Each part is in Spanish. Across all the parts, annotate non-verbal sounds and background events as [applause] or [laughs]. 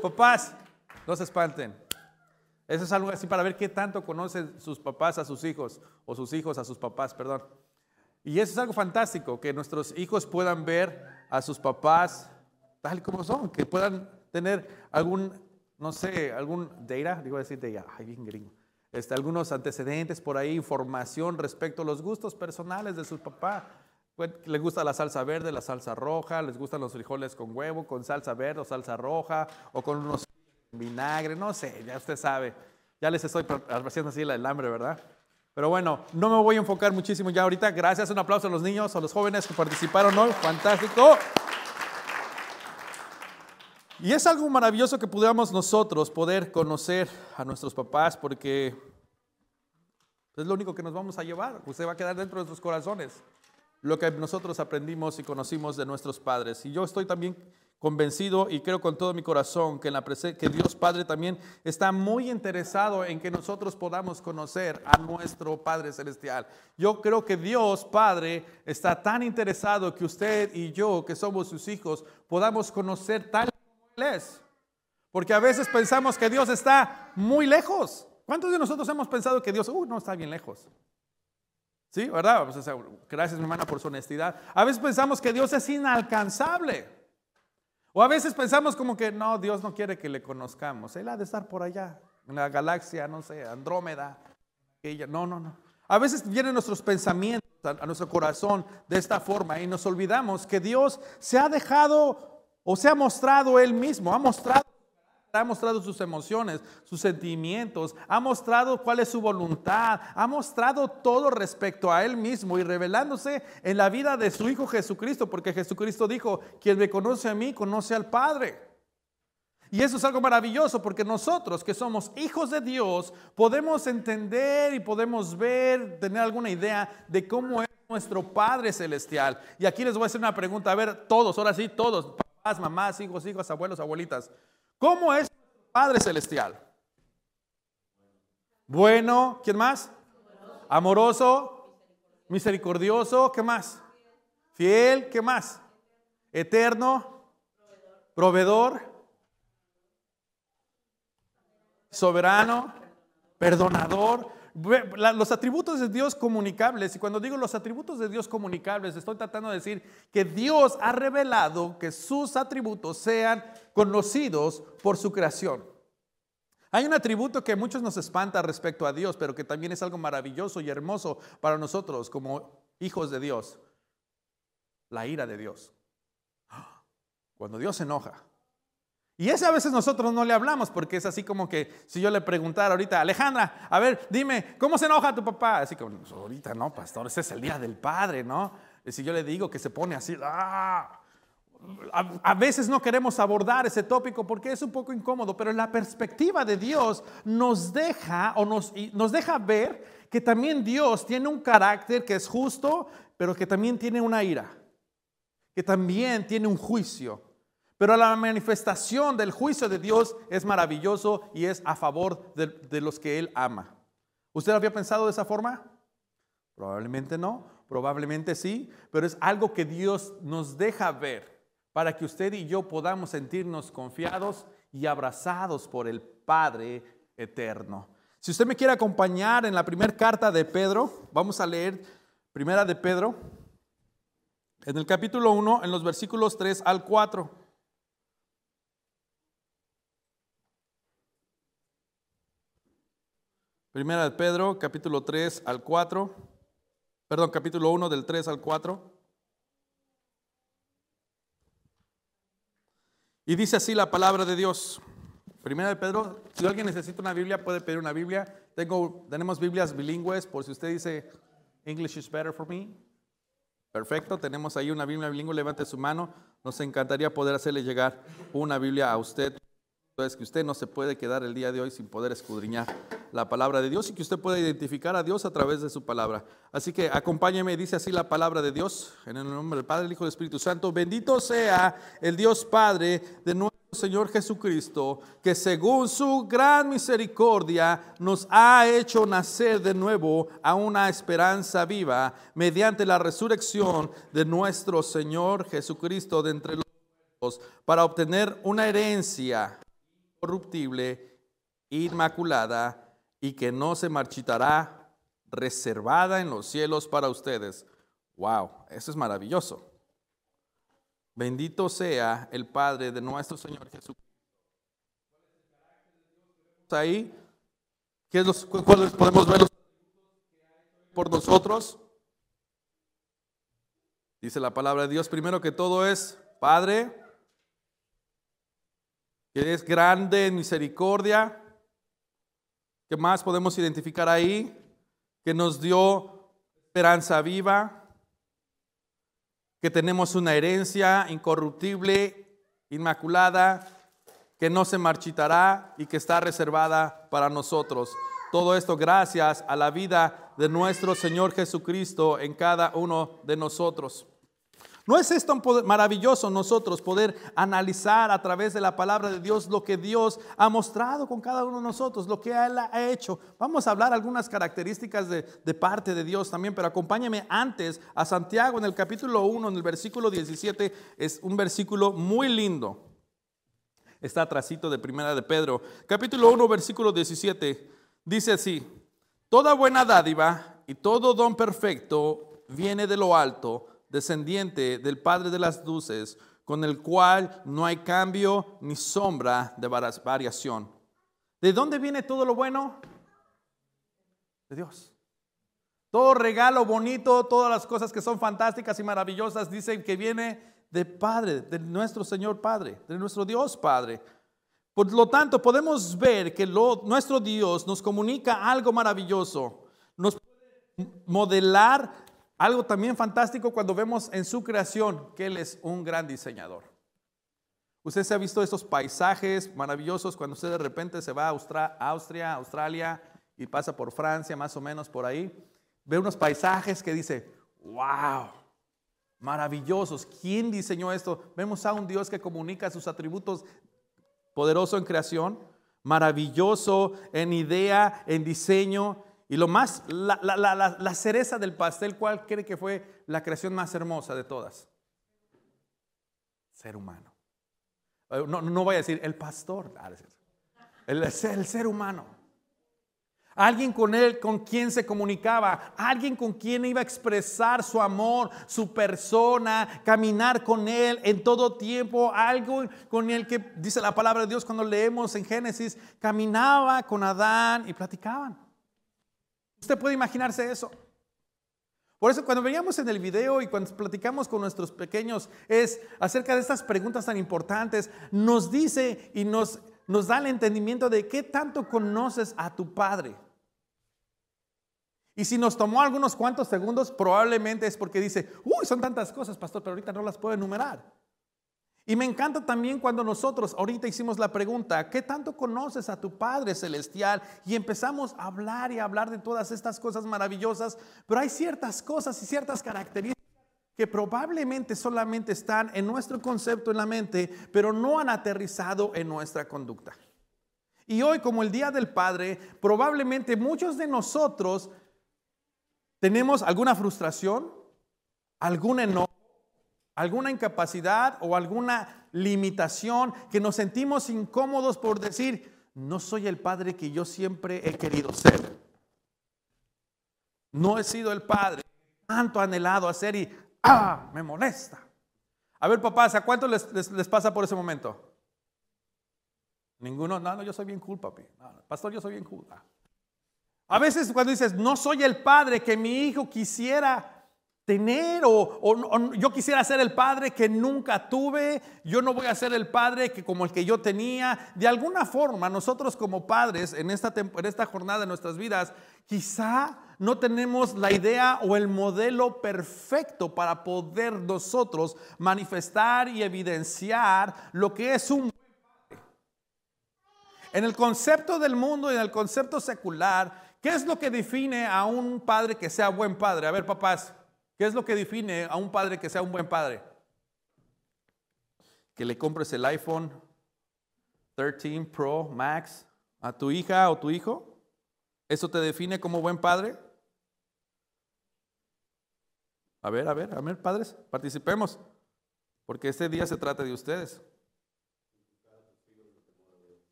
Papás, no se espanten. Eso es algo así para ver qué tanto conocen sus papás a sus hijos o sus hijos a sus papás, perdón. Y eso es algo fantástico, que nuestros hijos puedan ver a sus papás tal como son, que puedan tener algún, no sé, algún data, digo decir data, ay, bien gringo, este, algunos antecedentes por ahí, información respecto a los gustos personales de su papá. Les gusta la salsa verde, la salsa roja, les gustan los frijoles con huevo, con salsa verde o salsa roja, o con unos vinagre, no sé, ya usted sabe. Ya les estoy haciendo así el hambre, ¿verdad? Pero bueno, no me voy a enfocar muchísimo ya ahorita. Gracias, un aplauso a los niños, a los jóvenes que participaron hoy. Fantástico. Y es algo maravilloso que pudiéramos nosotros poder conocer a nuestros papás porque es lo único que nos vamos a llevar. Usted va a quedar dentro de nuestros corazones lo que nosotros aprendimos y conocimos de nuestros padres. Y yo estoy también convencido y creo con todo mi corazón que, Dios Padre también está muy interesado en que nosotros podamos conocer a nuestro Padre Celestial. Yo creo que Dios Padre está tan interesado que usted y yo, que somos sus hijos, podamos conocer tal como Él es. Porque a veces pensamos que Dios está muy lejos. ¿Cuántos de nosotros hemos pensado que Dios, uh, no está bien lejos? ¿Sí? ¿Verdad? Pues, gracias, mi hermana, por su honestidad. A veces pensamos que Dios es inalcanzable. O a veces pensamos como que no, Dios no quiere que le conozcamos. Él ha de estar por allá, en la galaxia, no sé, Andrómeda. Ella. No, no, no. A veces vienen nuestros pensamientos a nuestro corazón de esta forma y nos olvidamos que Dios se ha dejado o se ha mostrado Él mismo, ha mostrado ha mostrado sus emociones, sus sentimientos, ha mostrado cuál es su voluntad, ha mostrado todo respecto a Él mismo y revelándose en la vida de su Hijo Jesucristo, porque Jesucristo dijo, quien me conoce a mí, conoce al Padre. Y eso es algo maravilloso porque nosotros que somos hijos de Dios podemos entender y podemos ver, tener alguna idea de cómo es nuestro Padre Celestial. Y aquí les voy a hacer una pregunta, a ver, todos, ahora sí, todos, papás, mamás, hijos, hijos, abuelos, abuelitas. ¿Cómo es Padre Celestial? Bueno, ¿quién más? Amoroso, misericordioso, ¿qué más? Fiel, ¿qué más? Eterno, proveedor, soberano, perdonador. Los atributos de Dios comunicables, y cuando digo los atributos de Dios comunicables, estoy tratando de decir que Dios ha revelado que sus atributos sean conocidos por su creación. Hay un atributo que muchos nos espanta respecto a Dios, pero que también es algo maravilloso y hermoso para nosotros como hijos de Dios. La ira de Dios. [gasps] Cuando Dios se enoja, y ese a veces nosotros no le hablamos porque es así como que si yo le preguntara ahorita, Alejandra, a ver, dime, ¿cómo se enoja tu papá? Así como, pues ahorita no, pastor, ese es el día del padre, ¿no? Y si yo le digo que se pone así, ¡ah! A, veces no queremos abordar ese tópico porque es un poco incómodo, pero la perspectiva de Dios nos deja o nos, nos deja ver que también Dios tiene un carácter que es justo, pero que también tiene una ira, que también tiene un juicio. Pero la manifestación del juicio de Dios es maravilloso y es a favor de, los que Él ama. ¿Usted había pensado de esa forma? Probablemente no, probablemente sí, pero es algo que Dios nos deja ver para que usted y yo podamos sentirnos confiados y abrazados por el Padre eterno. Si usted me quiere acompañar en la primera carta de Pedro, vamos a leer primera de Pedro, en el capítulo 1, en los versículos 3 al 4. Primera de Pedro, capítulo 3 al 4. Perdón, capítulo 1 del 3 al 4. Y dice así la palabra de Dios. Primera de Pedro, si alguien necesita una Biblia, puede pedir una Biblia. Tengo, tenemos Biblias bilingües, por si usted dice, English is better for me. Perfecto, tenemos ahí una Biblia bilingüe, levante su mano. Nos encantaría poder hacerle llegar una Biblia a usted es que usted no se puede quedar el día de hoy sin poder escudriñar la palabra de Dios y que usted pueda identificar a Dios a través de su palabra. Así que acompáñeme, dice así la palabra de Dios, en el nombre del Padre, del Hijo y del Espíritu Santo. Bendito sea el Dios Padre de nuestro Señor Jesucristo, que según su gran misericordia nos ha hecho nacer de nuevo a una esperanza viva mediante la resurrección de nuestro Señor Jesucristo de entre los para obtener una herencia incorruptible, inmaculada y que no se marchitará, reservada en los cielos para ustedes. Wow, eso es maravilloso. Bendito sea el Padre de nuestro Señor Jesucristo. Ahí, ¿qué es los, ¿cuáles podemos ver por nosotros? Dice la palabra de Dios primero que todo es Padre, que es grande en misericordia. ¿Qué más podemos identificar ahí? Que nos dio esperanza viva, que tenemos una herencia incorruptible, inmaculada, que no se marchitará y que está reservada para nosotros. Todo esto gracias a la vida de nuestro Señor Jesucristo en cada uno de nosotros. ¿No es esto maravilloso nosotros poder analizar a través de la palabra de Dios lo que Dios ha mostrado con cada uno de nosotros, lo que Él ha hecho? Vamos a hablar algunas características de, parte de Dios también, pero acompáñame antes a Santiago en el capítulo 1, en el versículo 17, es un versículo muy lindo. Está atrásito de primera de Pedro. Capítulo 1, versículo 17, dice así, toda buena dádiva y todo don perfecto viene de lo alto descendiente del Padre de las Luces, con el cual no hay cambio ni sombra de variación. ¿De dónde viene todo lo bueno? De Dios. Todo regalo bonito, todas las cosas que son fantásticas y maravillosas, dicen que viene de Padre, de nuestro Señor Padre, de nuestro Dios Padre. Por lo tanto, podemos ver que nuestro Dios nos comunica algo maravilloso, nos puede modelar algo también fantástico cuando vemos en su creación que Él es un gran diseñador. Usted se ha visto estos paisajes maravillosos cuando usted de repente se va a Austria, Australia y pasa por Francia, más o menos por ahí. Ve unos paisajes que dice, wow, maravillosos. ¿Quién diseñó esto? Vemos a un Dios que comunica sus atributos poderoso en creación, maravilloso en idea, en diseño, y lo más, la, cereza del pastel, ¿cuál cree que fue la creación más hermosa de todas? Ser humano. Eh, no, no voy a decir el pastor, ah, el, el ser humano. Alguien con él, con quien se comunicaba, alguien con quien iba a expresar su amor, su persona, caminar con él en todo tiempo, algo con el que dice la palabra de Dios cuando leemos en Génesis, caminaba con Adán y platicaban. Usted puede imaginarse eso. Por eso cuando veíamos en el video y cuando platicamos con nuestros pequeños es acerca de estas preguntas tan importantes, nos dice y nos, nos da el entendimiento de qué tanto conoces a tu Padre. Y si nos tomó algunos cuantos segundos, probablemente es porque dice, uy, son tantas cosas, pastor, pero ahorita no las puedo enumerar. Y me encanta también cuando nosotros ahorita hicimos la pregunta, ¿qué tanto conoces a tu Padre Celestial? Y empezamos a hablar y a hablar de todas estas cosas maravillosas, pero hay ciertas cosas y ciertas características que probablemente solamente están en nuestro concepto en la mente, pero no han aterrizado en nuestra conducta. Y hoy, como el Día del Padre, probablemente muchos de nosotros tenemos alguna frustración, algún enojo alguna incapacidad o alguna limitación que nos sentimos incómodos por decir, no soy el padre que yo siempre he querido ser. No he sido el padre tanto anhelado a ser y, ah, me molesta. A ver, papás, ¿a cuánto les, pasa por ese momento? Ninguno, no, no, yo soy bien cool, papi. pastor, yo soy bien cool. A veces cuando dices, no soy el padre que mi hijo quisiera tener o, yo quisiera ser el padre que nunca tuve, yo no voy a ser el padre que como el que yo tenía. De alguna forma, nosotros como padres en esta, en esta jornada de nuestras vidas, quizá no tenemos la idea o el modelo perfecto para poder nosotros manifestar y evidenciar lo que es un. En el concepto del mundo y en el concepto secular, ¿qué es lo que define a un padre que sea buen padre? A ver, papás, ¿Qué es lo que define a un padre que sea un buen padre? Que le compres el iPhone 13 Pro Max a tu hija o tu hijo. ¿Eso te define como buen padre? A ver, a ver, a ver, padres, participemos, porque este día se trata de ustedes.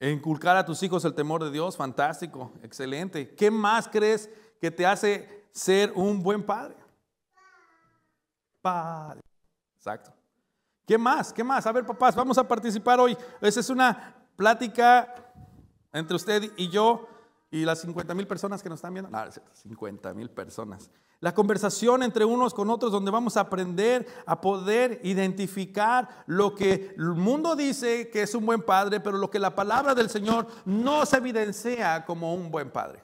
Inculcar a tus hijos el temor de Dios, fantástico, excelente. ¿Qué más crees que te hace ser un buen padre? Exacto. ¿Qué más? ¿Qué más? A ver, papás, vamos a participar hoy. Esa es una plática entre usted y yo y las 50 mil personas que nos están viendo. No, 50 mil personas. La conversación entre unos con otros donde vamos a aprender a poder identificar lo que el mundo dice que es un buen padre, pero lo que la palabra del Señor no se evidencia como un buen padre.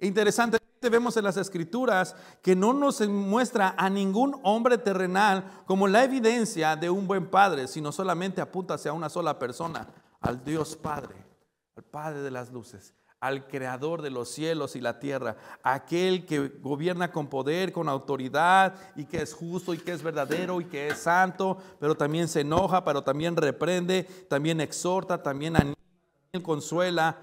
Interesantemente vemos en las escrituras que no nos muestra a ningún hombre terrenal como la evidencia de un buen padre, sino solamente apunta hacia una sola persona, al Dios Padre, al Padre de las luces, al creador de los cielos y la tierra, aquel que gobierna con poder, con autoridad y que es justo y que es verdadero y que es santo, pero también se enoja, pero también reprende, también exhorta, también anima, también consuela.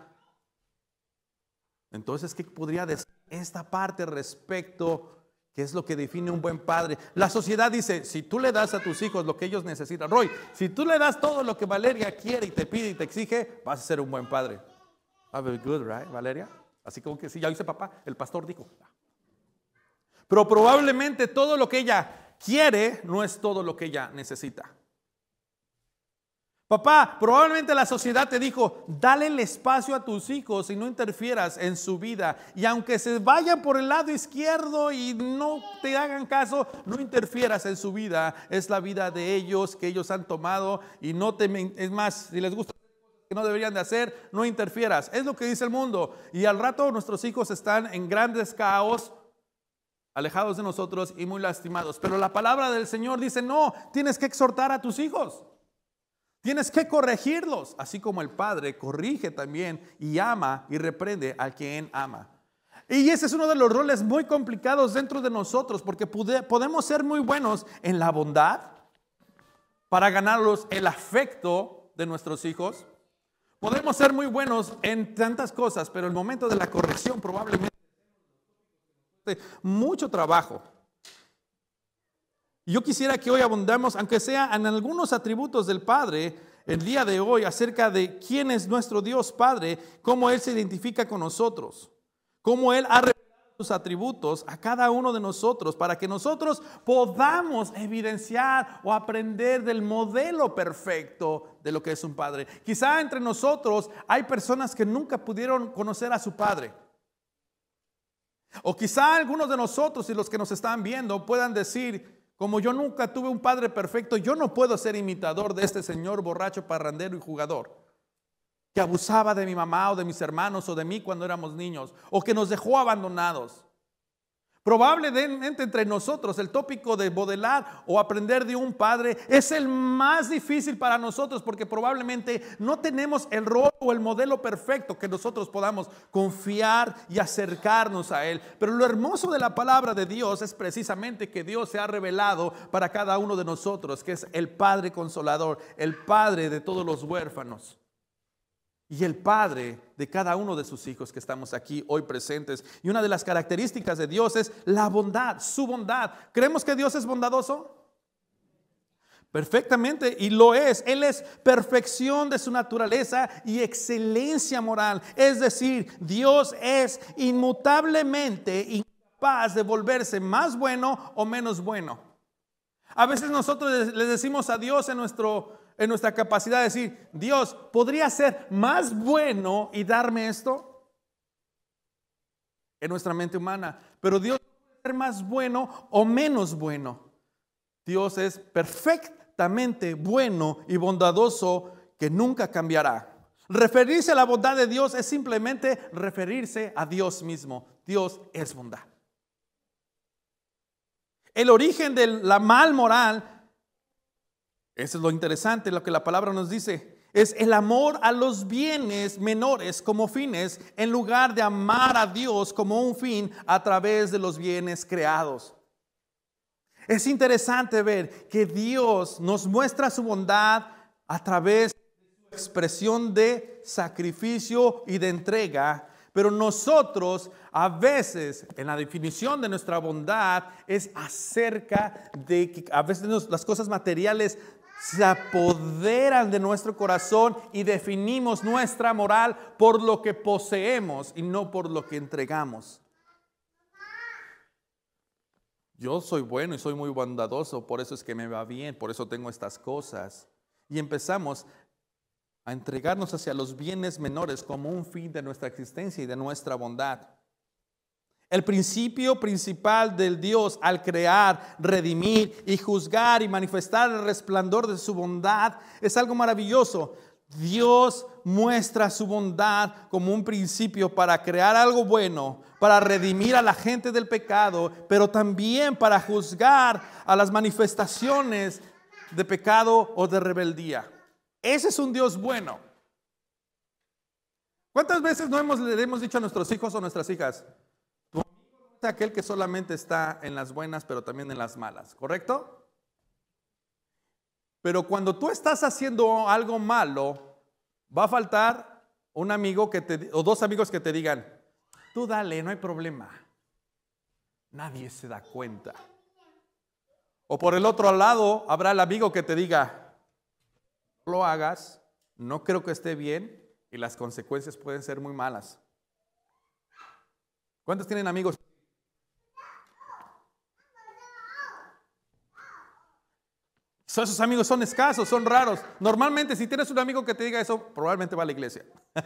Entonces, ¿qué podría decir esta parte respecto ¿Qué es lo que define un buen padre? La sociedad dice, si tú le das a tus hijos lo que ellos necesitan, Roy, si tú le das todo lo que Valeria quiere y te pide y te exige, vas a ser un buen padre. Ah, very good, right, Valeria? Así como que sí, ya dice papá, el pastor dijo. Pero probablemente todo lo que ella quiere no es todo lo que ella necesita. Papá, probablemente la sociedad te dijo, dale el espacio a tus hijos y no interfieras en su vida. Y aunque se vayan por el lado izquierdo y no te hagan caso, no interfieras en su vida. Es la vida de ellos que ellos han tomado y no te... Es más, si les gusta que no deberían de hacer, no interfieras. Es lo que dice el mundo. Y al rato nuestros hijos están en grandes caos, alejados de nosotros y muy lastimados. Pero la palabra del Señor dice, no, tienes que exhortar a tus hijos. Tienes que corregirlos, así como el Padre corrige también y ama y reprende al quien ama. Y ese es uno de los roles muy complicados dentro de nosotros, porque podemos ser muy buenos en la bondad para ganarlos el afecto de nuestros hijos. Podemos ser muy buenos en tantas cosas, pero el momento de la corrección probablemente mucho trabajo. Yo quisiera que hoy abundemos, aunque sea en algunos atributos del Padre, el día de hoy, acerca de quién es nuestro Dios Padre, cómo Él se identifica con nosotros, cómo Él ha revelado sus atributos a cada uno de nosotros, para que nosotros podamos evidenciar o aprender del modelo perfecto de lo que es un Padre. Quizá entre nosotros hay personas que nunca pudieron conocer a su Padre. O quizá algunos de nosotros y los que nos están viendo puedan decir, como yo nunca tuve un padre perfecto, yo no puedo ser imitador de este señor borracho, parrandero y jugador, que abusaba de mi mamá o de mis hermanos o de mí cuando éramos niños, o que nos dejó abandonados. Probablemente entre nosotros el tópico de modelar o aprender de un padre es el más difícil para nosotros porque probablemente no tenemos el rol o el modelo perfecto que nosotros podamos confiar y acercarnos a él. Pero lo hermoso de la palabra de Dios es precisamente que Dios se ha revelado para cada uno de nosotros, que es el Padre consolador, el Padre de todos los huérfanos y el Padre de cada uno de sus hijos que estamos aquí hoy presentes. Y una de las características de Dios es la bondad, su bondad. ¿Creemos que Dios es bondadoso? Perfectamente, y lo es. Él es perfección de su naturaleza y excelencia moral. Es decir, Dios es inmutablemente incapaz de volverse más bueno o menos bueno. A veces nosotros le decimos a Dios en nuestro en nuestra capacidad de decir, Dios, ¿podría ser más bueno y darme esto? En nuestra mente humana. Pero Dios puede ser más bueno o menos bueno. Dios es perfectamente bueno y bondadoso que nunca cambiará. Referirse a la bondad de Dios es simplemente referirse a Dios mismo. Dios es bondad. El origen de la mal moral eso es lo interesante, lo que la palabra nos dice. Es el amor a los bienes menores como fines en lugar de amar a Dios como un fin a través de los bienes creados. Es interesante ver que Dios nos muestra su bondad a través de su expresión de sacrificio y de entrega, pero nosotros a veces en la definición de nuestra bondad es acerca de que a veces las cosas materiales se apoderan de nuestro corazón y definimos nuestra moral por lo que poseemos y no por lo que entregamos. Yo soy bueno y soy muy bondadoso, por eso es que me va bien, por eso tengo estas cosas. Y empezamos a entregarnos hacia los bienes menores como un fin de nuestra existencia y de nuestra bondad. El principio principal del Dios al crear, redimir y juzgar y manifestar el resplandor de su bondad es algo maravilloso. Dios muestra su bondad como un principio para crear algo bueno, para redimir a la gente del pecado, pero también para juzgar a las manifestaciones de pecado o de rebeldía. Ese es un Dios bueno. ¿Cuántas veces no hemos, le hemos dicho a nuestros hijos o nuestras hijas? Aquel que solamente está en las buenas, pero también en las malas, ¿correcto? Pero cuando tú estás haciendo algo malo, va a faltar un amigo que te, o dos amigos que te digan, tú dale, no hay problema. Nadie se da cuenta. O por el otro lado, habrá el amigo que te diga, no lo hagas, no creo que esté bien y las consecuencias pueden ser muy malas. ¿Cuántos tienen amigos? Esos amigos son escasos, son raros. Normalmente si tienes un amigo que te diga eso, probablemente va a la iglesia. [laughs]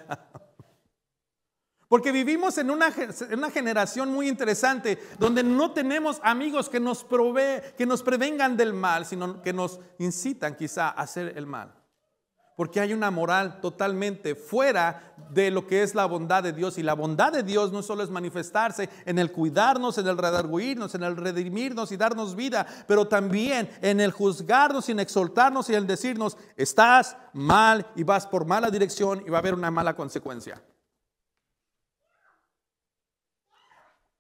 Porque vivimos en una, generación muy interesante donde no tenemos amigos que nos, que nos prevengan del mal, sino que nos incitan quizá a hacer el mal porque hay una moral totalmente fuera de lo que es la bondad de Dios. Y la bondad de Dios no solo es manifestarse en el cuidarnos, en el redarguirnos, en el redimirnos y darnos vida, pero también en el juzgarnos y en exaltarnos y en decirnos, estás mal y vas por mala dirección y va a haber una mala consecuencia.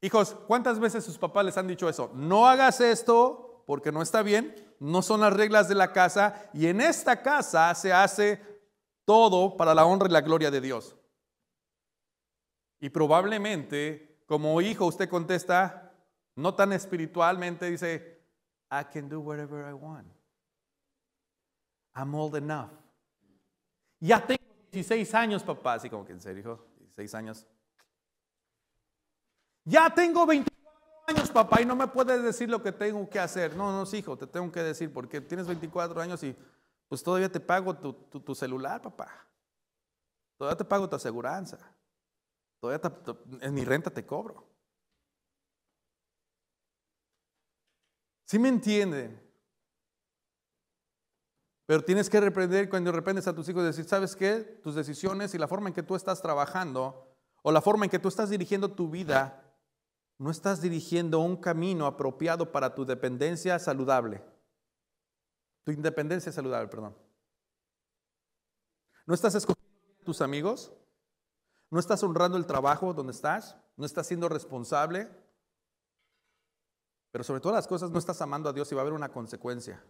Hijos, ¿cuántas veces sus papás les han dicho eso? No hagas esto porque no está bien no son las reglas de la casa y en esta casa se hace todo para la honra y la gloria de Dios. Y probablemente como hijo usted contesta, no tan espiritualmente, dice, I can do whatever I want. I'm old enough. Ya tengo 16 años, papá. Así como que en serio, hijo, 16 años. Ya tengo 20 años, papá, y no me puedes decir lo que tengo que hacer. No, no, hijo, te tengo que decir porque tienes 24 años y pues todavía te pago tu, celular, papá. Todavía te pago tu aseguranza. Todavía en mi renta te cobro. ¿Sí me entienden? Pero tienes que reprender cuando reprendes a tus hijos y decir, ¿sabes qué? Tus decisiones y la forma en que tú estás trabajando o la forma en que tú estás dirigiendo tu vida no estás dirigiendo un camino apropiado para tu dependencia saludable. Tu independencia saludable, perdón. No estás escogiendo a tus amigos. No estás honrando el trabajo donde estás. No estás siendo responsable. Pero sobre todas las cosas no estás amando a Dios y va a haber una consecuencia.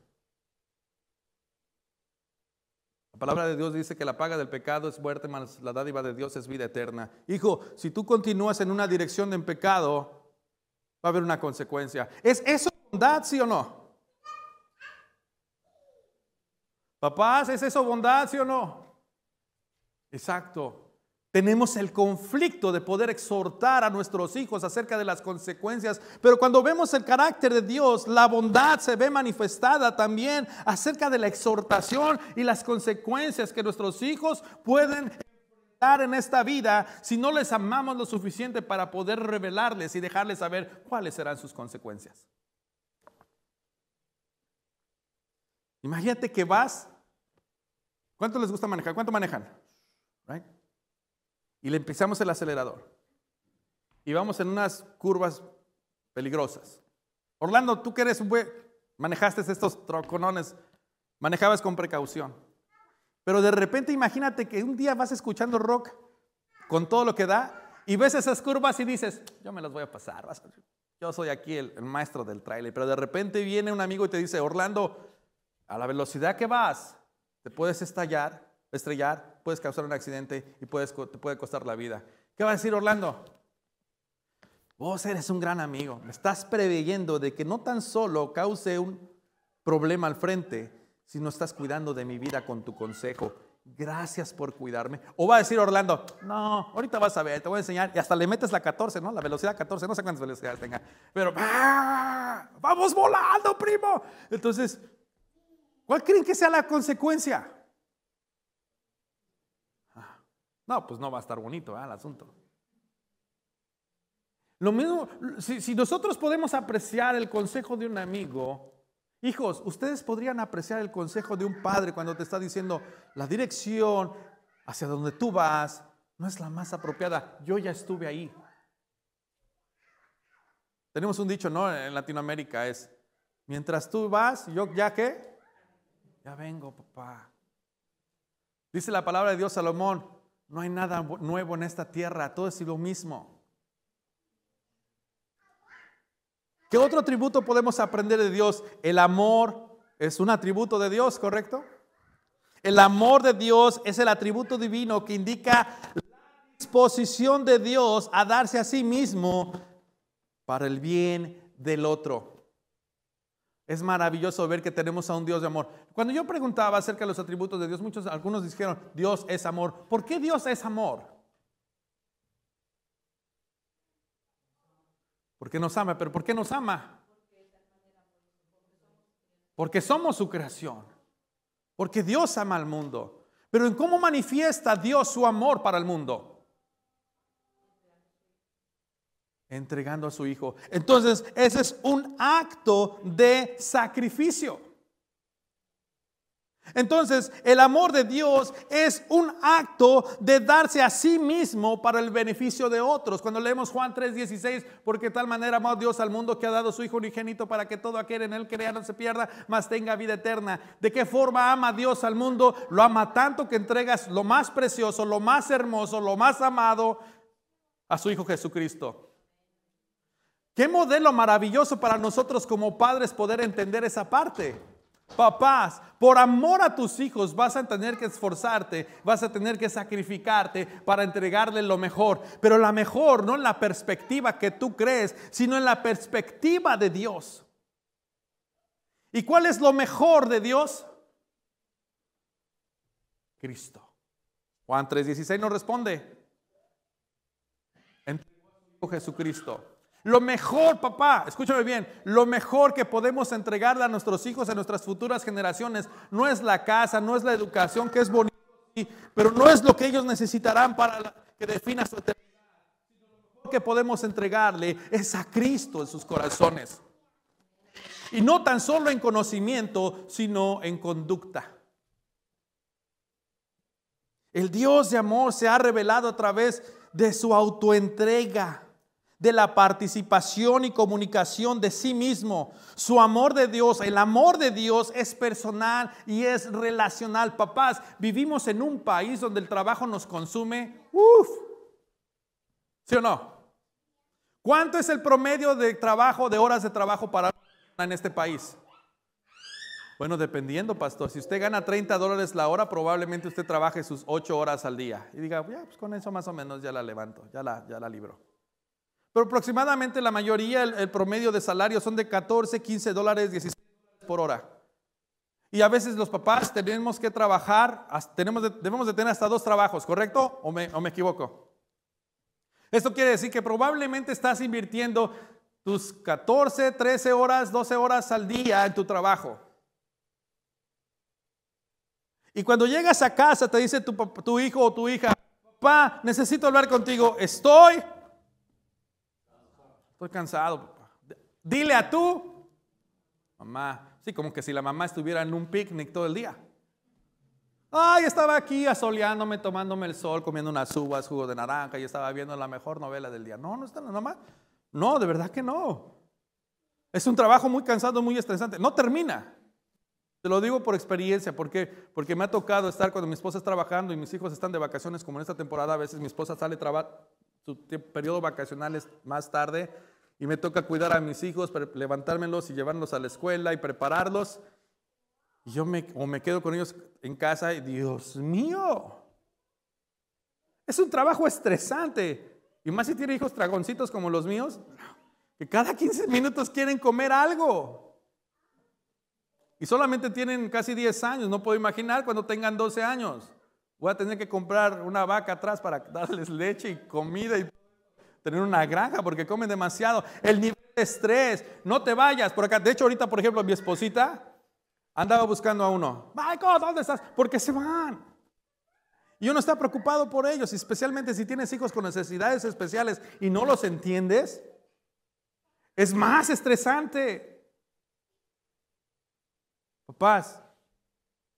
La palabra de Dios dice que la paga del pecado es muerte, mas la dádiva de Dios es vida eterna. Hijo, si tú continúas en una dirección de pecado, va a haber una consecuencia. ¿Es eso bondad, sí o no? Papás, ¿es eso bondad, sí o no? Exacto. Tenemos el conflicto de poder exhortar a nuestros hijos acerca de las consecuencias, pero cuando vemos el carácter de Dios, la bondad se ve manifestada también acerca de la exhortación y las consecuencias que nuestros hijos pueden en esta vida si no les amamos lo suficiente para poder revelarles y dejarles saber cuáles serán sus consecuencias. Imagínate que vas. ¿Cuánto les gusta manejar? ¿Cuánto manejan? Y le empezamos el acelerador. Y vamos en unas curvas peligrosas. Orlando, tú que eres un buen, manejaste estos troconones, manejabas con precaución. Pero de repente imagínate que un día vas escuchando rock con todo lo que da y ves esas curvas y dices, yo me las voy a pasar, yo soy aquí el, maestro del trailer, pero de repente viene un amigo y te dice, Orlando, a la velocidad que vas, te puedes estallar, estrellar, puedes causar un accidente y puedes, te puede costar la vida. ¿Qué va a decir Orlando? Vos eres un gran amigo, me estás preveyendo de que no tan solo cause un problema al frente, si no estás cuidando de mi vida con tu consejo. Gracias por cuidarme. O va a decir Orlando, no, ahorita vas a ver, te voy a enseñar. Y hasta le metes la 14, ¿no? La velocidad 14, no sé cuántas velocidades tenga. Pero, vamos volando, primo. Entonces, ¿cuál creen que sea la consecuencia? Ah, no, pues no va a estar bonito ¿eh? el asunto. Lo mismo, si, nosotros podemos apreciar el consejo de un amigo, hijos, ustedes podrían apreciar el consejo de un padre cuando te está diciendo la dirección hacia donde tú vas no es la más apropiada. Yo ya estuve ahí. Tenemos un dicho, ¿no? En Latinoamérica es, mientras tú vas, yo ya qué, ya vengo, papá. Dice la palabra de Dios Salomón, no hay nada nuevo en esta tierra, todo es lo mismo. ¿Qué otro atributo podemos aprender de Dios? El amor es un atributo de Dios, ¿correcto? El amor de Dios es el atributo divino que indica la disposición de Dios a darse a sí mismo para el bien del otro. Es maravilloso ver que tenemos a un Dios de amor. Cuando yo preguntaba acerca de los atributos de Dios, muchos, algunos dijeron, Dios es amor. ¿Por qué Dios es amor? Porque nos ama, pero ¿por qué nos ama? Porque somos su creación. Porque Dios ama al mundo. Pero ¿en cómo manifiesta Dios su amor para el mundo? Entregando a su Hijo. Entonces, ese es un acto de sacrificio. Entonces, el amor de Dios es un acto de darse a sí mismo para el beneficio de otros. Cuando leemos Juan 3:16, porque de tal manera amó Dios al mundo que ha dado su Hijo unigénito para que todo aquel en él crea no se pierda, mas tenga vida eterna. ¿De qué forma ama Dios al mundo? Lo ama tanto que entregas lo más precioso, lo más hermoso, lo más amado a su Hijo Jesucristo. Qué modelo maravilloso para nosotros como padres poder entender esa parte. Papás, por amor a tus hijos vas a tener que esforzarte, vas a tener que sacrificarte para entregarle lo mejor, pero la mejor no en la perspectiva que tú crees, sino en la perspectiva de Dios. ¿Y cuál es lo mejor de Dios? Cristo. Juan 3:16 nos responde. En Jesucristo. Lo mejor, papá, escúchame bien, lo mejor que podemos entregarle a nuestros hijos, a nuestras futuras generaciones, no es la casa, no es la educación, que es bonito, pero no es lo que ellos necesitarán para que defina su eternidad. Lo mejor que podemos entregarle es a Cristo en sus corazones. Y no tan solo en conocimiento, sino en conducta. El Dios de amor se ha revelado a través de su autoentrega de la participación y comunicación de sí mismo. Su amor de Dios, el amor de Dios es personal y es relacional. Papás, vivimos en un país donde el trabajo nos consume. Uf. ¿Sí o no? ¿Cuánto es el promedio de trabajo, de horas de trabajo para en este país? Bueno, dependiendo, pastor. Si usted gana 30 dólares la hora, probablemente usted trabaje sus 8 horas al día. Y diga, ya, pues con eso más o menos ya la levanto, ya la, ya la libro. Pero aproximadamente la mayoría, el, promedio de salario son de 14, 15 dólares, 16 por hora. Y a veces los papás tenemos que trabajar, tenemos debemos de tener hasta dos trabajos, ¿correcto? ¿O me, ¿O me equivoco? Esto quiere decir que probablemente estás invirtiendo tus 14, 13 horas, 12 horas al día en tu trabajo. Y cuando llegas a casa te dice tu hijo o tu hija, papá, necesito hablar contigo, estoy Estoy cansado, papá. Dile a tú, mamá. Sí, como que si la mamá estuviera en un picnic todo el día. Ay, estaba aquí asoleándome, tomándome el sol, comiendo unas uvas, jugo de naranja y estaba viendo la mejor novela del día. No, no está la mamá. No, de verdad que no. Es un trabajo muy cansado, muy estresante. No termina. Te lo digo por experiencia, ¿por qué? Porque me ha tocado estar cuando mi esposa está trabajando y mis hijos están de vacaciones, como en esta temporada, a veces mi esposa sale trabajar, su periodo vacacional es más tarde y me toca cuidar a mis hijos, levantármelos y llevarlos a la escuela y prepararlos. Y yo me, o me quedo con ellos en casa y Dios mío, es un trabajo estresante. Y más si tiene hijos dragoncitos como los míos, que cada 15 minutos quieren comer algo. Y solamente tienen casi 10 años, no puedo imaginar cuando tengan 12 años. Voy a tener que comprar una vaca atrás para darles leche y comida y tener una granja porque comen demasiado. El nivel de estrés, no te vayas por acá. De hecho, ahorita, por ejemplo, mi esposita andaba buscando a uno. Michael, ¿dónde estás? Porque se van. Y uno está preocupado por ellos, especialmente si tienes hijos con necesidades especiales y no los entiendes. Es más estresante. Papás,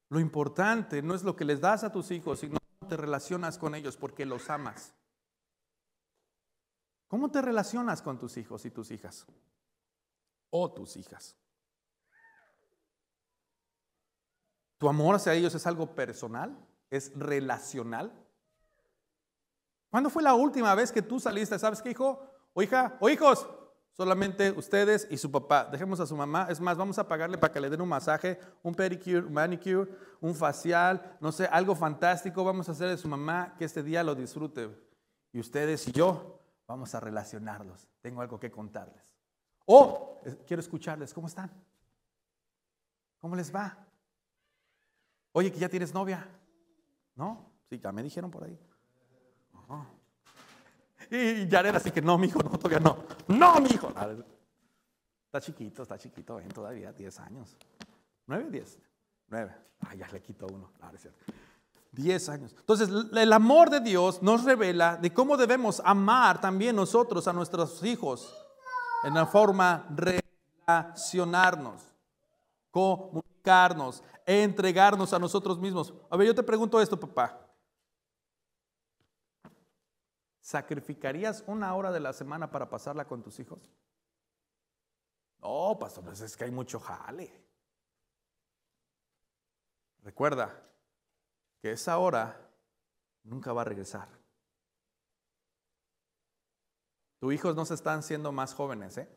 lo importante no es lo que les das a tus hijos, sino cómo te relacionas con ellos porque los amas. ¿Cómo te relacionas con tus hijos y tus hijas? O tus hijas. ¿Tu amor hacia ellos es algo personal? ¿Es relacional? ¿Cuándo fue la última vez que tú saliste? ¿Sabes qué, hijo? O hija, o hijos, Solamente ustedes y su papá. Dejemos a su mamá. Es más, vamos a pagarle para que le den un masaje, un pedicure, un manicure, un facial, no sé, algo fantástico. Vamos a hacer de su mamá que este día lo disfrute. Y ustedes y yo vamos a relacionarlos. Tengo algo que contarles. O quiero escucharles. ¿Cómo están? ¿Cómo les va? Oye, que ya tienes novia. ¿No? Sí, ya me dijeron por ahí. Y Jared así que no, mi hijo, no, todavía no. No, mi hijo. Está chiquito, está chiquito, ven todavía, 10 años. ¿Nueve, 10? 9. Ay, ya le quito uno. No, es cierto. 10 años. Entonces, el amor de Dios nos revela de cómo debemos amar también nosotros a nuestros hijos en la forma relacionarnos, comunicarnos, entregarnos a nosotros mismos. A ver, yo te pregunto esto, papá. ¿Sacrificarías una hora de la semana para pasarla con tus hijos? No, pastor, pues es que hay mucho jale. Recuerda que esa hora nunca va a regresar. Tus hijos no se están siendo más jóvenes, ¿eh?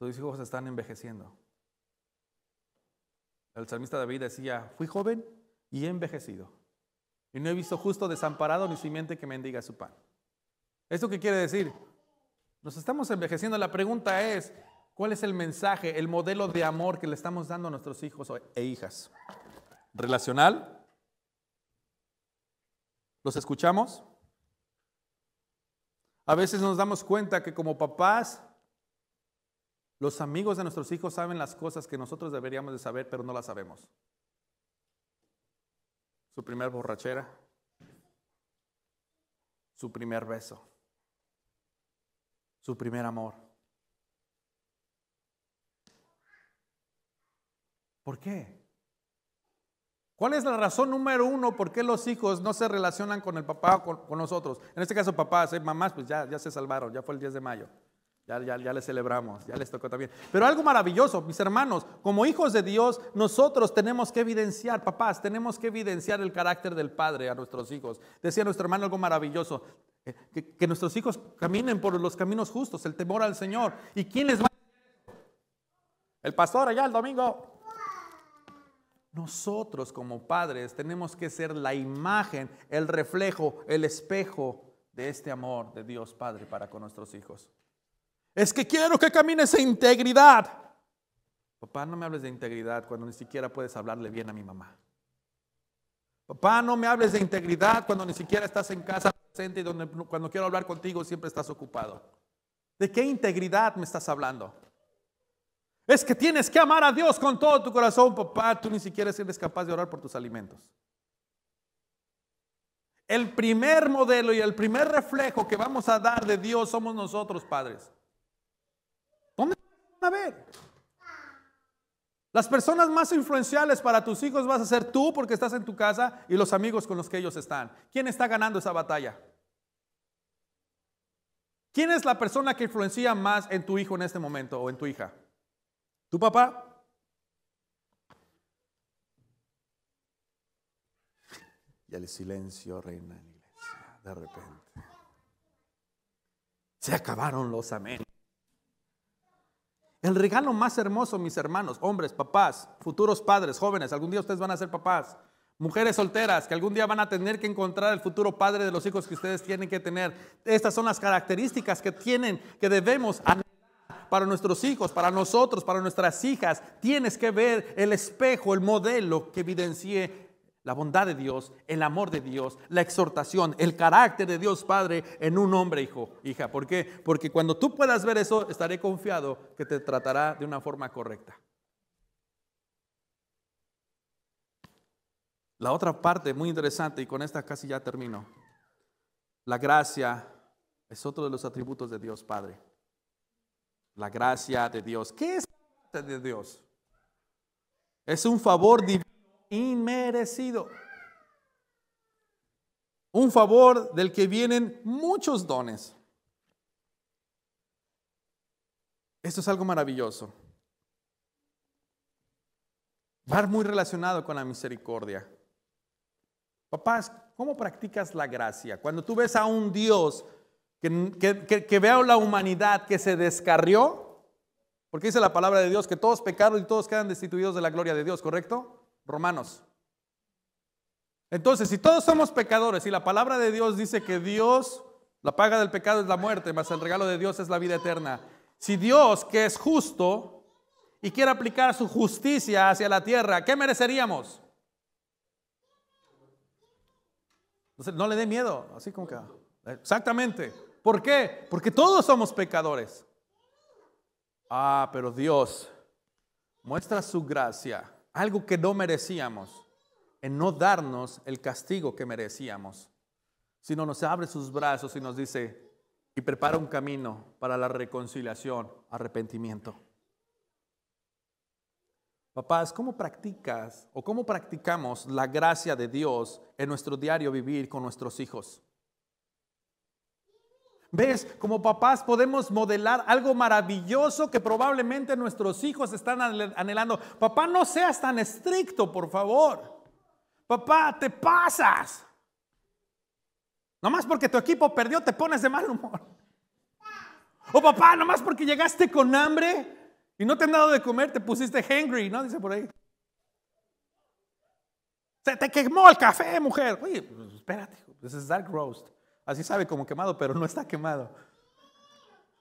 Tus hijos se están envejeciendo. El salmista David decía, fui joven y he envejecido. Y no he visto justo desamparado ni simiente que mendiga su pan. ¿Esto qué quiere decir? Nos estamos envejeciendo. La pregunta es, ¿cuál es el mensaje, el modelo de amor que le estamos dando a nuestros hijos e hijas? ¿Relacional? ¿Los escuchamos? A veces nos damos cuenta que como papás, los amigos de nuestros hijos saben las cosas que nosotros deberíamos de saber, pero no las sabemos su primer borrachera, su primer beso, su primer amor. ¿Por qué? ¿Cuál es la razón número uno por qué los hijos no se relacionan con el papá o con, nosotros? En este caso, papás, ¿eh? mamás, pues ya, se salvaron, ya fue el 10 de mayo. Ya, ya, les celebramos, ya les tocó también. Pero algo maravilloso, mis hermanos, como hijos de Dios, nosotros tenemos que evidenciar, papás, tenemos que evidenciar el carácter del Padre a nuestros hijos. Decía nuestro hermano algo maravilloso, eh, que, nuestros hijos caminen por los caminos justos, el temor al Señor. ¿Y quién les va El pastor allá el domingo. Nosotros como padres tenemos que ser la imagen, el reflejo, el espejo de este amor de Dios Padre para con nuestros hijos. Es que quiero que camines en integridad. Papá, no me hables de integridad cuando ni siquiera puedes hablarle bien a mi mamá. Papá, no me hables de integridad cuando ni siquiera estás en casa presente y cuando quiero hablar contigo siempre estás ocupado. ¿De qué integridad me estás hablando? Es que tienes que amar a Dios con todo tu corazón, papá. Tú ni siquiera eres capaz de orar por tus alimentos. El primer modelo y el primer reflejo que vamos a dar de Dios somos nosotros, padres. ¿Dónde van a ver? Las personas más influenciales para tus hijos vas a ser tú porque estás en tu casa y los amigos con los que ellos están. ¿Quién está ganando esa batalla? ¿Quién es la persona que influencia más en tu hijo en este momento o en tu hija? ¿Tu papá? Y el silencio reina en la iglesia de repente. Se acabaron los amén. El regalo más hermoso, mis hermanos, hombres, papás, futuros padres, jóvenes, algún día ustedes van a ser papás, mujeres solteras que algún día van a tener que encontrar el futuro padre de los hijos que ustedes tienen que tener. Estas son las características que tienen, que debemos para nuestros hijos, para nosotros, para nuestras hijas. Tienes que ver el espejo, el modelo que evidencie la bondad de Dios, el amor de Dios, la exhortación, el carácter de Dios Padre en un hombre, hijo, hija. ¿Por qué? Porque cuando tú puedas ver eso, estaré confiado que te tratará de una forma correcta. La otra parte muy interesante, y con esta casi ya termino. La gracia es otro de los atributos de Dios Padre. La gracia de Dios. ¿Qué es la gracia de Dios? Es un favor divino inmerecido. Un favor del que vienen muchos dones. Esto es algo maravilloso. Va muy relacionado con la misericordia. Papás, ¿cómo practicas la gracia? Cuando tú ves a un Dios que, que, la humanidad que se descarrió, porque dice la palabra de Dios que todos pecaron y todos quedan destituidos de la gloria de Dios, ¿correcto? Romanos. Entonces, si todos somos pecadores y la palabra de Dios dice que Dios, la paga del pecado es la muerte, mas el regalo de Dios es la vida eterna. Si Dios, que es justo y quiere aplicar su justicia hacia la tierra, ¿qué mereceríamos? no le dé miedo, así como que... Exactamente. ¿Por qué? Porque todos somos pecadores. Ah, pero Dios muestra su gracia, algo que no merecíamos, en no darnos el castigo que merecíamos, sino nos abre sus brazos y nos dice, y prepara un camino para la reconciliación, arrepentimiento. Papás, ¿cómo practicas o cómo practicamos la gracia de Dios en nuestro diario vivir con nuestros hijos? ¿Ves? Como papás podemos modelar algo maravilloso que probablemente nuestros hijos están anhelando. Papá, no seas tan estricto, por favor. Papá, te pasas. Nomás porque tu equipo perdió te pones de mal humor. O papá, nomás porque llegaste con hambre y no te han dado de comer, te pusiste hungry, ¿no? Dice por ahí. Se te quemó el café, mujer. Oye, pues, espérate, this is dark roast. Así sabe como quemado, pero no está quemado.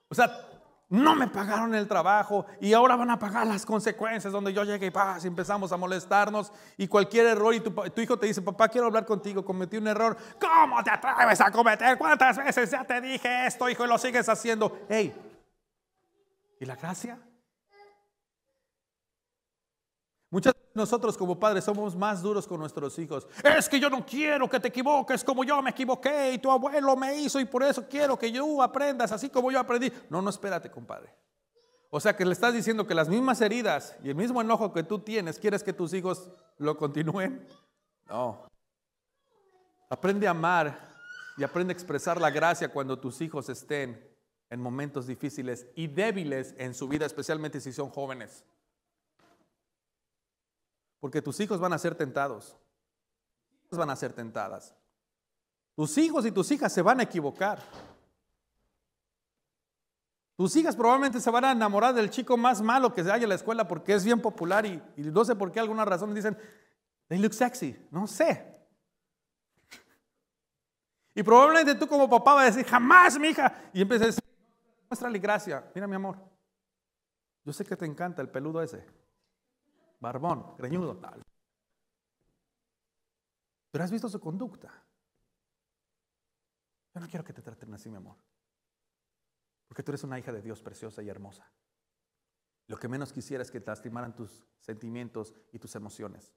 O sea, no me pagaron el trabajo y ahora van a pagar las consecuencias donde yo llegue y paz, empezamos a molestarnos y cualquier error y tu, tu, hijo te dice, papá, quiero hablar contigo, cometí un error. ¿Cómo te atreves a cometer? ¿Cuántas veces ya te dije esto, hijo, y lo sigues haciendo? Hey, ¿y la gracia? Muchas veces nosotros como padres somos más duros con nuestros hijos. Es que yo no quiero que te equivoques como yo me equivoqué y tu abuelo me hizo y por eso quiero que yo aprendas así como yo aprendí. No, no espérate, compadre. O sea que le estás diciendo que las mismas heridas y el mismo enojo que tú tienes, ¿quieres que tus hijos lo continúen? No. Aprende a amar y aprende a expresar la gracia cuando tus hijos estén en momentos difíciles y débiles en su vida, especialmente si son jóvenes. Porque tus hijos van a ser tentados. Van a ser tentadas. Tus hijos y tus hijas se van a equivocar. Tus hijas probablemente se van a enamorar del chico más malo que se haya en la escuela porque es bien popular y, no sé por qué alguna razón dicen, they look sexy. No sé. Y probablemente tú como papá vas a decir, jamás mi hija. Y empiezas a decir, muéstrale gracia. Mira mi amor, yo sé que te encanta el peludo ese barbón, greñudo, tal. Pero has visto su conducta. Yo no quiero que te traten así, mi amor. Porque tú eres una hija de Dios preciosa y hermosa. Lo que menos quisiera es que te lastimaran tus sentimientos y tus emociones.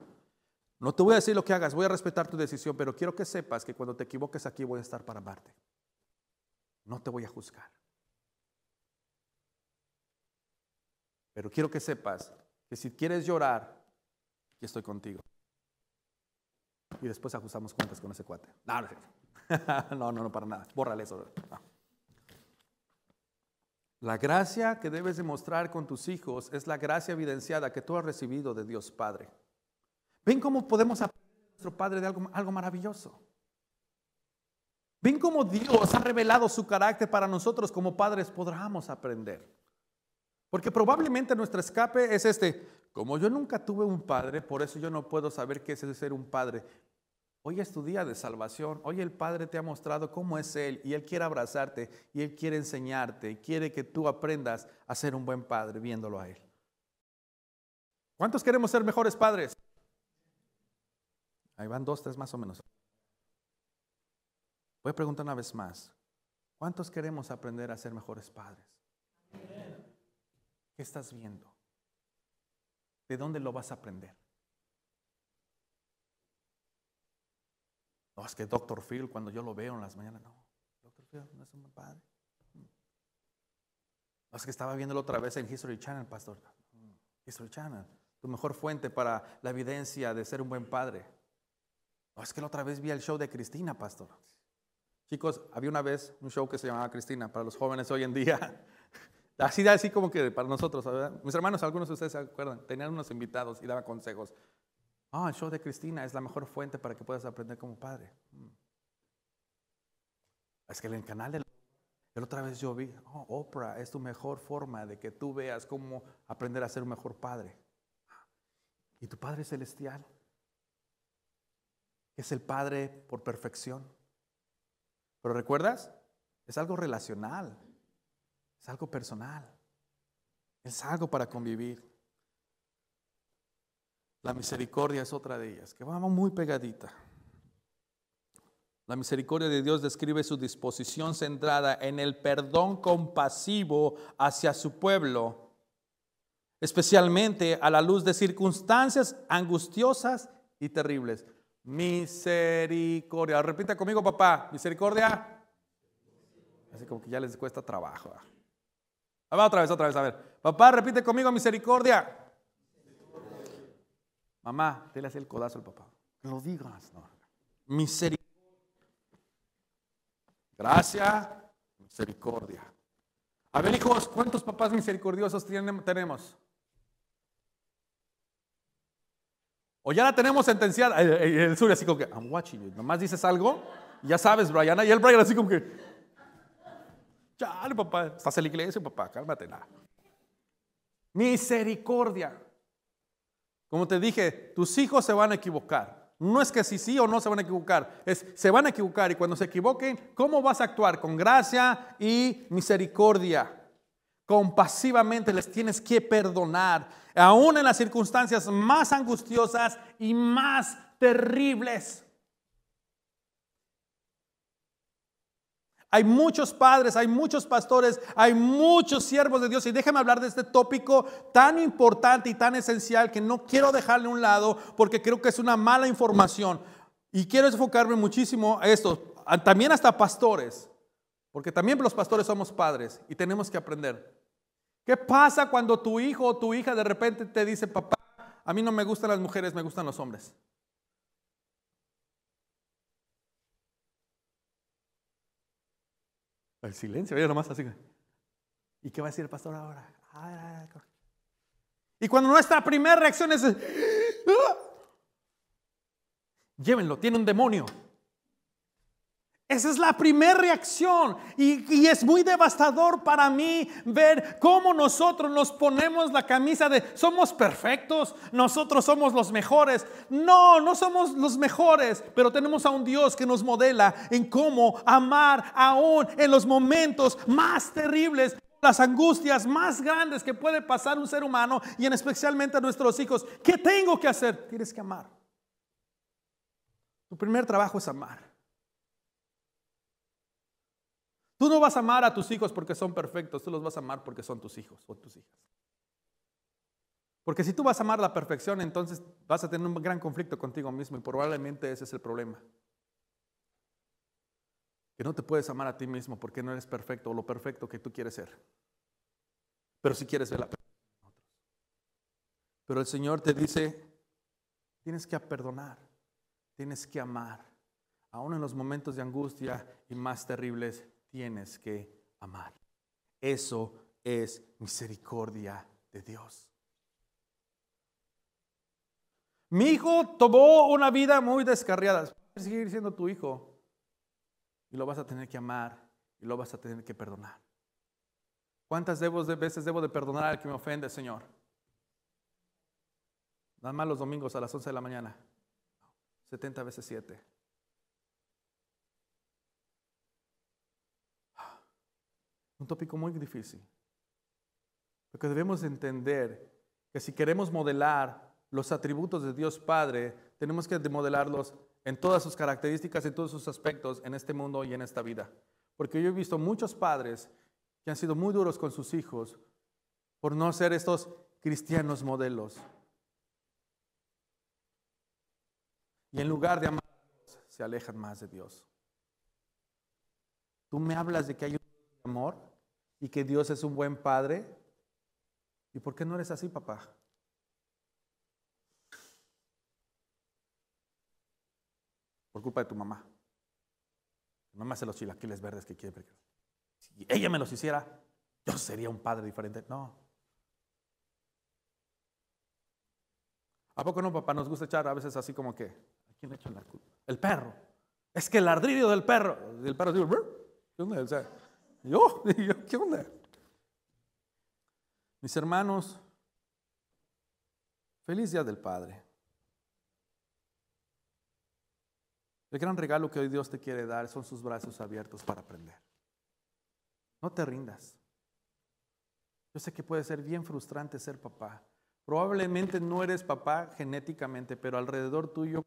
No te voy a decir lo que hagas, voy a respetar tu decisión, pero quiero que sepas que cuando te equivoques aquí voy a estar para amarte. No te voy a juzgar. Pero quiero que sepas que si quieres llorar, aquí estoy contigo. Y después ajustamos cuentas con ese cuate. [laughs] No, no, no, para nada. Bórrale eso. La gracia que debes demostrar con tus hijos es la gracia evidenciada que tú has recibido de Dios Padre. ¿Ven cómo podemos aprender de nuestro Padre de algo, algo maravilloso? ¿Ven cómo Dios ha revelado su carácter para nosotros como padres? Podremos aprender. Porque probablemente nuestro escape es este, como yo nunca tuve un padre, por eso yo no puedo saber qué es ser un padre. Hoy es tu día de salvación. Hoy el Padre te ha mostrado cómo es Él y Él quiere abrazarte y Él quiere enseñarte. Quiere que tú aprendas a ser un buen padre viéndolo a Él. ¿Cuántos queremos ser mejores padres? Ahí van dos, tres más o menos. Voy a preguntar una vez más. ¿Cuántos queremos aprender a ser mejores padres? ¿Qué estás viendo? ¿De dónde lo vas a aprender? No, es que Dr. Phil, cuando yo lo veo en las mañanas, no, Dr. Phil no es un buen padre. No, es que estaba viéndolo otra vez en History Channel, pastor. History Channel, tu mejor fuente para la evidencia de ser un buen padre. No, es que la otra vez vi el show de Cristina, pastor. Chicos, había una vez un show que se llamaba Cristina para los jóvenes hoy en día. [laughs] Así, así como que para nosotros, mis hermanos, algunos de ustedes se acuerdan, tenían unos invitados y daban consejos. Ah, el show de Cristina es la mejor fuente para que puedas aprender como padre. Mm. Es que en el canal de la otra vez yo vi, oh, Oprah es tu mejor forma de que tú veas cómo aprender a ser un mejor padre. Y tu Padre Celestial, es el Padre por perfección. Pero recuerdas, es algo relacional, es algo personal, es algo para convivir. La misericordia es otra de ellas, que vamos muy pegadita. La misericordia de Dios describe su disposición centrada en el perdón compasivo hacia su pueblo, especialmente a la luz de circunstancias angustiosas y terribles. Misericordia. Repita conmigo, papá. Misericordia. Así como que ya les cuesta trabajo. Ah, va otra vez, otra vez. A ver. Papá, repite conmigo, misericordia. Mamá, dile así el codazo al papá. Lo digas. No. Misericordia. Gracias, misericordia. A ver, hijos, ¿cuántos papás misericordiosos tenemos? O ya la tenemos sentenciada. El, sur así como que, I'm watching you. Nomás dices algo, ya sabes, Brian. Y el Brian así como que, papá, estás en la iglesia, papá, cálmate. Nada. Misericordia. Como te dije, tus hijos se van a equivocar. No es que si sí o no se van a equivocar, es se van a equivocar y cuando se equivoquen, ¿cómo vas a actuar? Con gracia y misericordia. Compasivamente les tienes que perdonar, aún en las circunstancias más angustiosas y más terribles. Hay muchos padres, hay muchos pastores, hay muchos siervos de Dios. Y déjame hablar de este tópico tan importante y tan esencial que no quiero dejarle a un lado porque creo que es una mala información. Y quiero enfocarme muchísimo a esto. También hasta pastores. Porque también los pastores somos padres y tenemos que aprender. ¿Qué pasa cuando tu hijo o tu hija de repente te dice, papá, a mí no me gustan las mujeres, me gustan los hombres? El silencio, oye nomás así. ¿Y qué va a decir el pastor ahora? y cuando nuestra primera reacción es, ¡Ah! llévenlo, tiene un demonio. Esa es la primera reacción y, y, es muy devastador para mí ver cómo nosotros nos ponemos la camisa de somos perfectos, nosotros somos los mejores. No, no somos los mejores, pero tenemos a un Dios que nos modela en cómo amar aún en los momentos más terribles, las angustias más grandes que puede pasar un ser humano y en especialmente a nuestros hijos. ¿Qué tengo que hacer? Tienes que amar. Tu primer trabajo es amar. Tú no vas a amar a tus hijos porque son perfectos, tú los vas a amar porque son tus hijos o tus hijas. Porque si tú vas a amar la perfección, entonces vas a tener un gran conflicto contigo mismo y probablemente ese es el problema. Que no te puedes amar a ti mismo porque no eres perfecto o lo perfecto que tú quieres ser. Pero si quieres ver la perfección. Pero el Señor te dice, tienes que perdonar, tienes que amar, aún en los momentos de angustia y más terribles tienes que amar. Eso es misericordia de Dios. Mi hijo tomó una vida muy descarriada. Puedes seguir siendo tu hijo y lo vas a tener que amar y lo vas a tener que perdonar. ¿Cuántas veces debo de perdonar al que me ofende, Señor? Nada más los domingos a las 11 de la mañana. 70 veces 7. Un tópico muy difícil. Porque debemos entender que si queremos modelar los atributos de Dios Padre, tenemos que modelarlos en todas sus características, en todos sus aspectos, en este mundo y en esta vida. Porque yo he visto muchos padres que han sido muy duros con sus hijos por no ser estos cristianos modelos. Y en lugar de amar a Dios, se alejan más de Dios. Tú me hablas de que hay un amor y que Dios es un buen padre. ¿Y por qué no eres así, papá? Por culpa de tu mamá. Tu mamá hace los chilaquiles verdes que quiere. Si ella me los hiciera, yo sería un padre diferente. No. ¿A poco no, papá? Nos gusta echar a veces así como que, ¿a quién le echan la culpa? El perro. Es que el ladrillo del perro, del perro digo, ¿qué onda? O sea, [laughs] yo, ¿qué onda? Mis hermanos, feliz día del Padre. El gran regalo que hoy Dios te quiere dar son sus brazos abiertos para aprender. No te rindas. Yo sé que puede ser bien frustrante ser papá. Probablemente no eres papá genéticamente, pero alrededor tuyo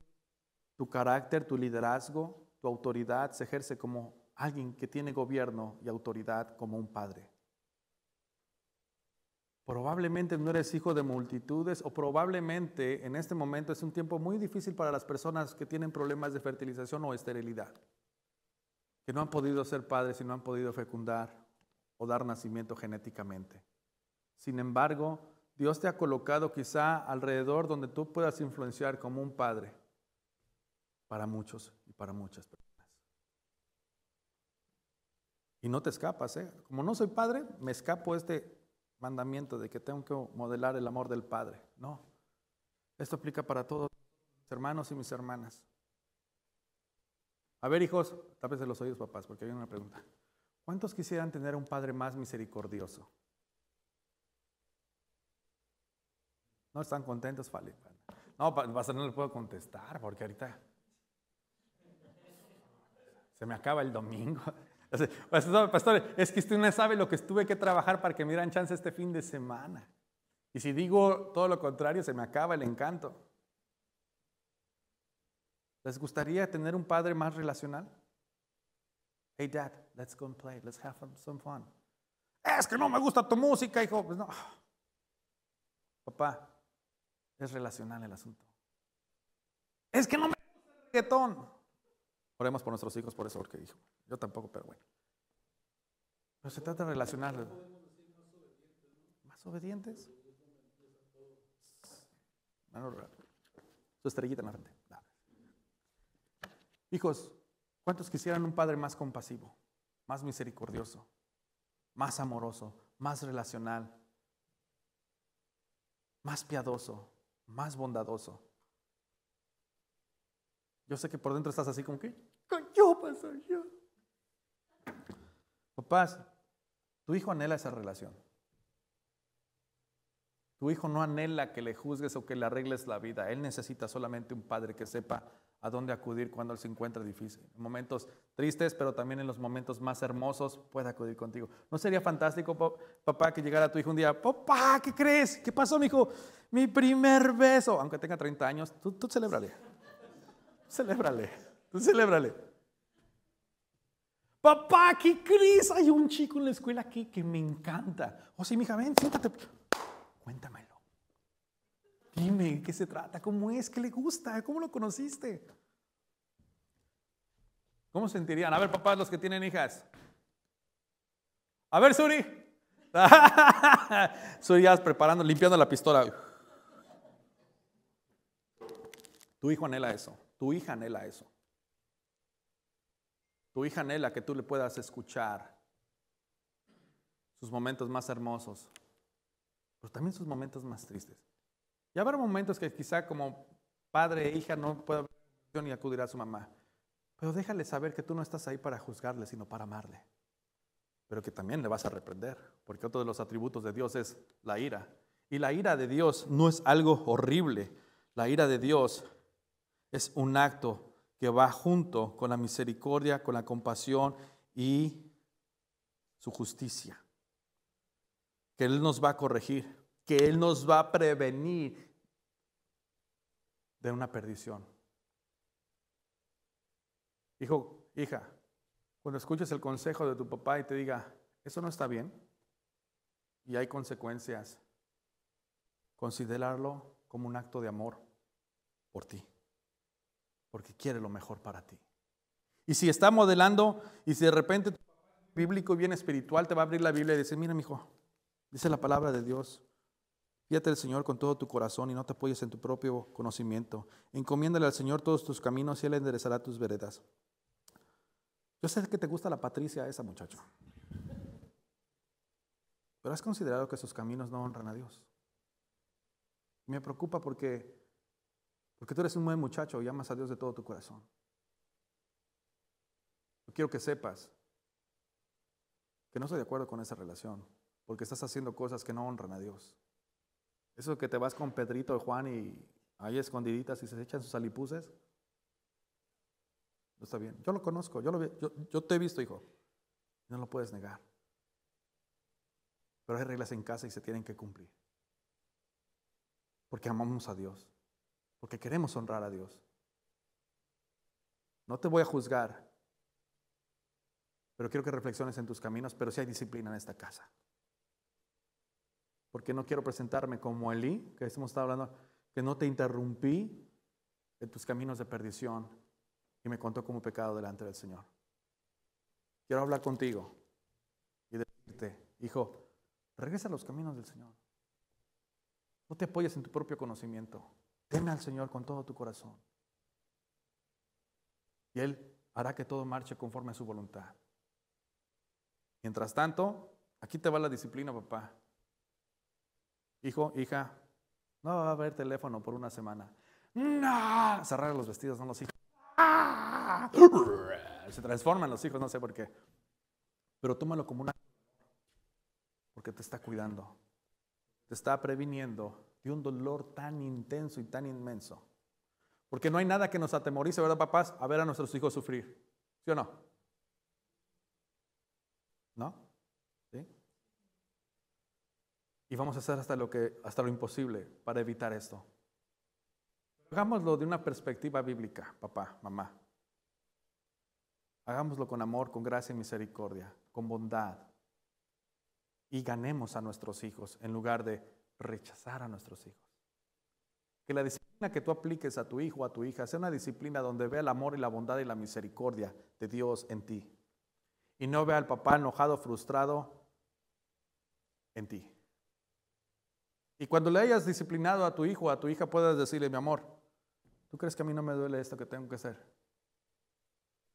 tu carácter, tu liderazgo, tu autoridad se ejerce como alguien que tiene gobierno y autoridad como un padre. Probablemente no eres hijo de multitudes o probablemente en este momento es un tiempo muy difícil para las personas que tienen problemas de fertilización o esterilidad, que no han podido ser padres y no han podido fecundar o dar nacimiento genéticamente. Sin embargo, Dios te ha colocado quizá alrededor donde tú puedas influenciar como un padre para muchos y para muchas personas. Y no te escapas, ¿eh? Como no soy padre, me escapo este mandamiento de que tengo que modelar el amor del Padre. No. Esto aplica para todos mis hermanos y mis hermanas. A ver, hijos, tápese los oídos, papás, porque hay una pregunta. ¿Cuántos quisieran tener un padre más misericordioso? ¿No están contentos, Fali? No, pastor, no le puedo contestar porque ahorita se me acaba el domingo. Pastor, es que usted no sabe lo que tuve que trabajar para que me dieran chance este fin de semana. Y si digo todo lo contrario, se me acaba el encanto. ¿Les gustaría tener un padre más relacional? Hey, dad, let's go and play. Let's have some fun. Es que no me gusta tu música, hijo. Pues no. Papá, es relacional el asunto. Es que no me gusta el reggaetón. Oremos por nuestros hijos por eso, porque dijo. Yo tampoco, pero bueno. Pero se trata de relacionar. ¿Más obedientes? Su estrellita en la frente. Hijos, ¿cuántos quisieran un padre más compasivo, más misericordioso, más amoroso, más relacional, más piadoso, más bondadoso? Yo sé que por dentro estás así como que, yo paso yo. Papás, tu hijo anhela esa relación. Tu hijo no anhela que le juzgues o que le arregles la vida. Él necesita solamente un padre que sepa a dónde acudir cuando él se encuentra difícil. En momentos tristes, pero también en los momentos más hermosos, puede acudir contigo. ¿No sería fantástico, papá, que llegara tu hijo un día, papá, ¿qué crees? ¿Qué pasó, mi hijo? Mi primer beso. Aunque tenga 30 años, tú, tú celébrale. Celébrale. Celébrale. Papá, ¿qué crees? Hay un chico en la escuela aquí que me encanta. O oh, sí, mija, ven, siéntate. Cuéntamelo. Dime, ¿qué se trata? ¿Cómo es? ¿Qué le gusta? ¿Cómo lo conociste? ¿Cómo sentirían? A ver, papás, los que tienen hijas. A ver, Suri. [laughs] Suri ya preparando, limpiando la pistola. Tu hijo anhela eso. Tu hija anhela eso. Tu hija anhela que tú le puedas escuchar sus momentos más hermosos, pero también sus momentos más tristes. Y habrá momentos que quizá como padre e hija no pueda ni acudir a su mamá, pero déjale saber que tú no estás ahí para juzgarle, sino para amarle. Pero que también le vas a reprender, porque otro de los atributos de Dios es la ira. Y la ira de Dios no es algo horrible. La ira de Dios es un acto que va junto con la misericordia, con la compasión y su justicia. Que Él nos va a corregir, que Él nos va a prevenir de una perdición. Hijo, hija, cuando escuches el consejo de tu papá y te diga, eso no está bien y hay consecuencias, considerarlo como un acto de amor por ti, porque quiere lo mejor para ti. Y si está modelando y si de repente tu bíblico y bien espiritual te va a abrir la Biblia y dice, mira, mi hijo, dice la palabra de Dios, Fíjate al Señor con todo tu corazón y no te apoyes en tu propio conocimiento. Encomiéndale al Señor todos tus caminos y Él enderezará tus veredas. Yo sé que te gusta la Patricia esa muchacho. Pero has considerado que sus caminos no honran a Dios. Me preocupa porque, porque tú eres un buen muchacho y amas a Dios de todo tu corazón. Yo quiero que sepas que no estoy de acuerdo con esa relación, porque estás haciendo cosas que no honran a Dios. Eso que te vas con Pedrito y Juan y ahí escondiditas y se echan sus alipuses. No está bien. Yo lo conozco, yo, lo, yo, yo te he visto, hijo. No lo puedes negar. Pero hay reglas en casa y se tienen que cumplir. Porque amamos a Dios. Porque queremos honrar a Dios. No te voy a juzgar. Pero quiero que reflexiones en tus caminos, pero si hay disciplina en esta casa porque no quiero presentarme como Elí, que hemos estado hablando, que no te interrumpí en tus caminos de perdición y me contó como pecado delante del Señor. Quiero hablar contigo y decirte, hijo, regresa a los caminos del Señor. No te apoyes en tu propio conocimiento. Teme al Señor con todo tu corazón. Y Él hará que todo marche conforme a su voluntad. Mientras tanto, aquí te va la disciplina, papá. Hijo, hija, no va a haber teléfono por una semana. No, cerrar los vestidos, no los hijos. Se transforman los hijos, no sé por qué. Pero tómalo como una... Porque te está cuidando. Te está previniendo de un dolor tan intenso y tan inmenso. Porque no hay nada que nos atemorice, ¿verdad, papás? A ver a nuestros hijos sufrir. ¿Sí o no? ¿No? ¿Sí? Y vamos a hacer hasta lo, que, hasta lo imposible para evitar esto. Hagámoslo de una perspectiva bíblica, papá, mamá. Hagámoslo con amor, con gracia y misericordia, con bondad. Y ganemos a nuestros hijos en lugar de rechazar a nuestros hijos. Que la disciplina que tú apliques a tu hijo o a tu hija sea una disciplina donde vea el amor y la bondad y la misericordia de Dios en ti. Y no vea al papá enojado, frustrado en ti. Y cuando le hayas disciplinado a tu hijo o a tu hija, puedas decirle, mi amor, ¿tú crees que a mí no me duele esto que tengo que hacer?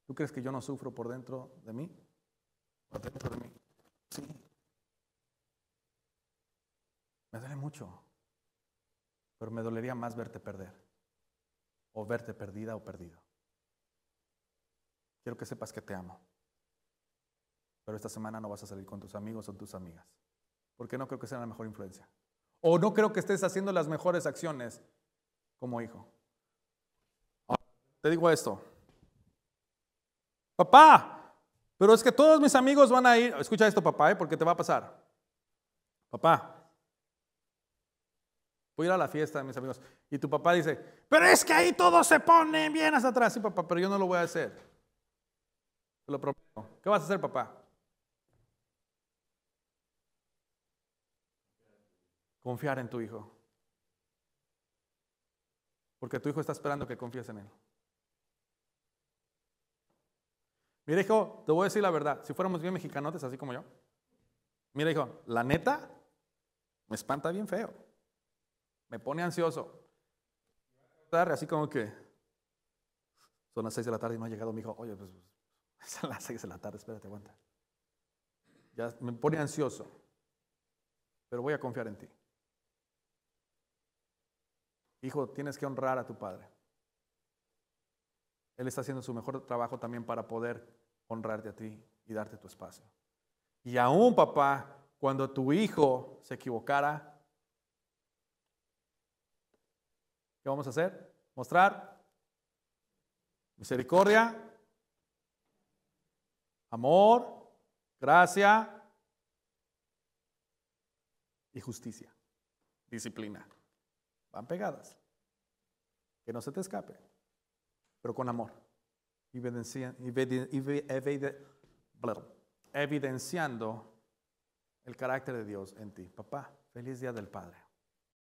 ¿Tú crees que yo no sufro por dentro de mí? ¿Por dentro de mí? Sí. Me duele mucho. Pero me dolería más verte perder. O verte perdida o perdido. Quiero que sepas que te amo. Pero esta semana no vas a salir con tus amigos o tus amigas. Porque no creo que sea la mejor influencia. O no creo que estés haciendo las mejores acciones como hijo. te digo esto. Papá, pero es que todos mis amigos van a ir. Escucha esto, papá, ¿eh? porque te va a pasar. Papá, voy a ir a la fiesta de mis amigos. Y tu papá dice, pero es que ahí todos se ponen bien hasta atrás. Sí, papá, pero yo no lo voy a hacer. Te lo prometo. ¿Qué vas a hacer, papá? confiar en tu hijo. Porque tu hijo está esperando que confíes en él. Mira, hijo, te voy a decir la verdad. Si fuéramos bien mexicanotes, así como yo. Mira, hijo, la neta me espanta bien feo. Me pone ansioso. Así como que son las seis de la tarde y no ha llegado mi hijo. Oye, pues [laughs] son las seis de la tarde, espérate, aguanta. Ya me pone ansioso. Pero voy a confiar en ti. Hijo, tienes que honrar a tu padre. Él está haciendo su mejor trabajo también para poder honrarte a ti y darte tu espacio. Y aún, papá, cuando tu hijo se equivocara, ¿qué vamos a hacer? Mostrar Misericordia, amor, gracia y justicia. Disciplina. Van pegadas. Que no se te escape, pero con amor. Evidenciando el carácter de Dios en ti. Papá, feliz día del Padre.